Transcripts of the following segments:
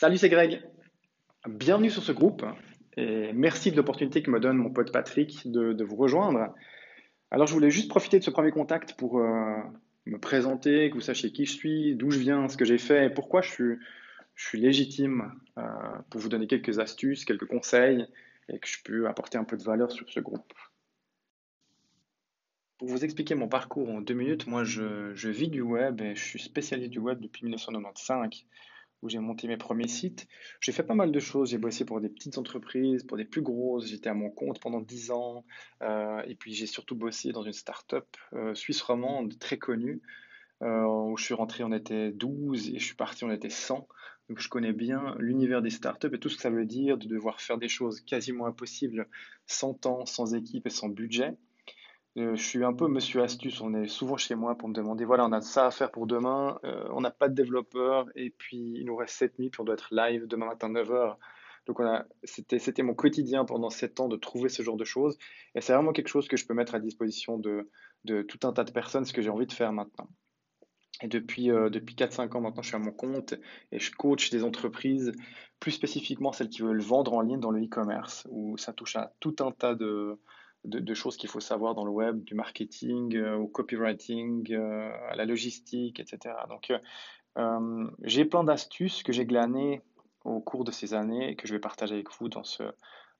Salut, c'est Greg. Bienvenue sur ce groupe et merci de l'opportunité que me donne mon pote Patrick de, vous rejoindre. Alors, je voulais juste profiter de ce premier contact pour euh, me présenter, que vous sachiez qui je suis, d'où je viens, ce que j'ai fait et pourquoi je suis, légitime euh, pour vous donner quelques astuces, quelques conseils et que je peux apporter un peu de valeur sur ce groupe. Pour vous expliquer mon parcours en deux minutes, moi je, je vis du web et je suis spécialiste du web depuis 1995 où j'ai monté mes premiers sites. J'ai fait pas mal de choses. J'ai bossé pour des petites entreprises, pour des plus grosses. J'étais à mon compte pendant 10 ans. Euh, et puis j'ai surtout bossé dans une start-up euh, suisse romande très connue. Euh, où je suis rentré, on était 12 et je suis parti, on était 100. Donc je connais bien l'univers des startups et tout ce que ça veut dire de devoir faire des choses quasiment impossibles sans temps, sans équipe et sans budget. Euh, je suis un peu monsieur astuce, on est souvent chez moi pour me demander, voilà, on a ça à faire pour demain, euh, on n'a pas de développeur, et puis il nous reste 7 nuits, puis on doit être live demain matin 9h. Donc c'était, c'était mon quotidien pendant 7 ans de trouver ce genre de choses, et c'est vraiment quelque chose que je peux mettre à disposition de, de tout un tas de personnes, ce que j'ai envie de faire maintenant. Et depuis, euh, depuis 4-5 ans maintenant, je suis à mon compte et je coach des entreprises, plus spécifiquement celles qui veulent vendre en ligne dans le e-commerce, où ça touche à tout un tas de, de, choses qu'il faut savoir dans le web, du marketing euh, au copywriting, euh, à la logistique, etc. Donc, euh, j'ai plein d'astuces que j'ai glanées au cours de ces années et que je vais partager avec vous dans ce,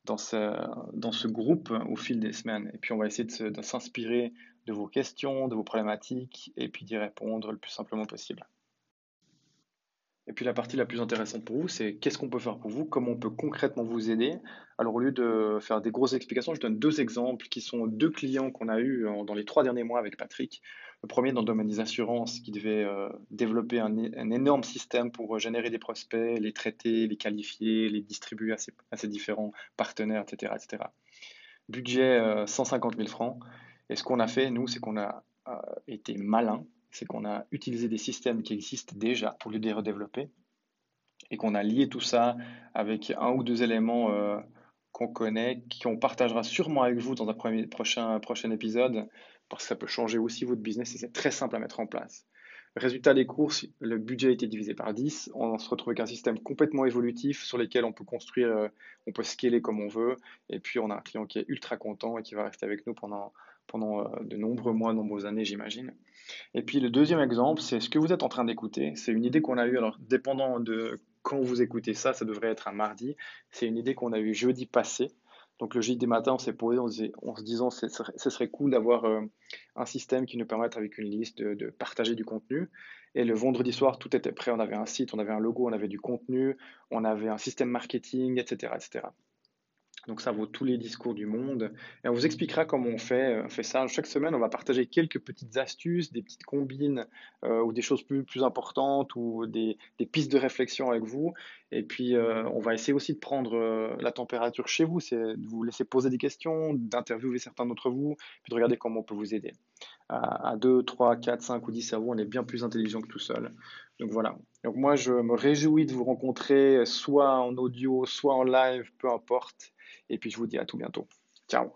dans ce, dans ce groupe au fil des semaines. Et puis, on va essayer de s'inspirer de vos questions, de vos problématiques, et puis d'y répondre le plus simplement possible. Et puis la partie la plus intéressante pour vous, c'est qu'est-ce qu'on peut faire pour vous, comment on peut concrètement vous aider. Alors au lieu de faire des grosses explications, je donne deux exemples qui sont deux clients qu'on a eus dans les trois derniers mois avec Patrick. Le premier dans le domaine des assurances qui devait euh, développer un, énorme système pour générer des prospects, les traiter, les qualifier, les distribuer à ses, différents partenaires, etc. etc. Budget 150 euh, 000 francs. Et ce qu'on a fait, nous, c'est qu'on a euh, été malin c'est qu'on a utilisé des systèmes qui existent déjà pour les redévelopper et qu'on a lié tout ça avec un ou deux éléments euh, qu'on connaît, qu'on partagera sûrement avec vous dans un prochain, prochain épisode, parce que ça peut changer aussi votre business et c'est très simple à mettre en place. Résultat des courses, le budget a été divisé par 10. On se retrouve avec un système complètement évolutif sur lequel on peut construire, euh, on peut scaler comme on veut. Et puis, on a un client qui est ultra content et qui va rester avec nous pendant, pendant euh, de nombreux mois, de nombreuses années, j'imagine. Et puis le deuxième exemple, c'est ce que vous êtes en train d'écouter. C'est une idée qu'on a eue, alors dépendant de quand vous écoutez ça, ça devrait être un mardi. C'est une idée qu'on a eue jeudi passé. Donc le jeudi matin, on s'est posé en, se disant ce serait cool d'avoir euh, un système qui nous permette avec une liste de, partager du contenu. Et le vendredi soir, tout était prêt. On avait un site, on avait un logo, on avait du contenu, on avait un système marketing, etc. Donc ça vaut tous les discours du monde. Et on vous expliquera comment on fait, euh, fait ça. Chaque semaine, on va partager quelques petites astuces, des petites combines euh, ou des choses plus, importantes ou des, des, pistes de réflexion avec vous. Et puis, euh, on va essayer aussi de prendre la température chez vous, c'est de vous laisser poser des questions, d'interviewer certains d'entre vous, puis de regarder comment on peut vous aider. À, à 2, 3, 4, 5 ou 10 cerveaux, on est bien plus intelligent que tout seul. Donc voilà. Donc moi, je me réjouis de vous rencontrer soit en audio, soit en live, peu importe. Et puis je vous dis à tout bientôt. Ciao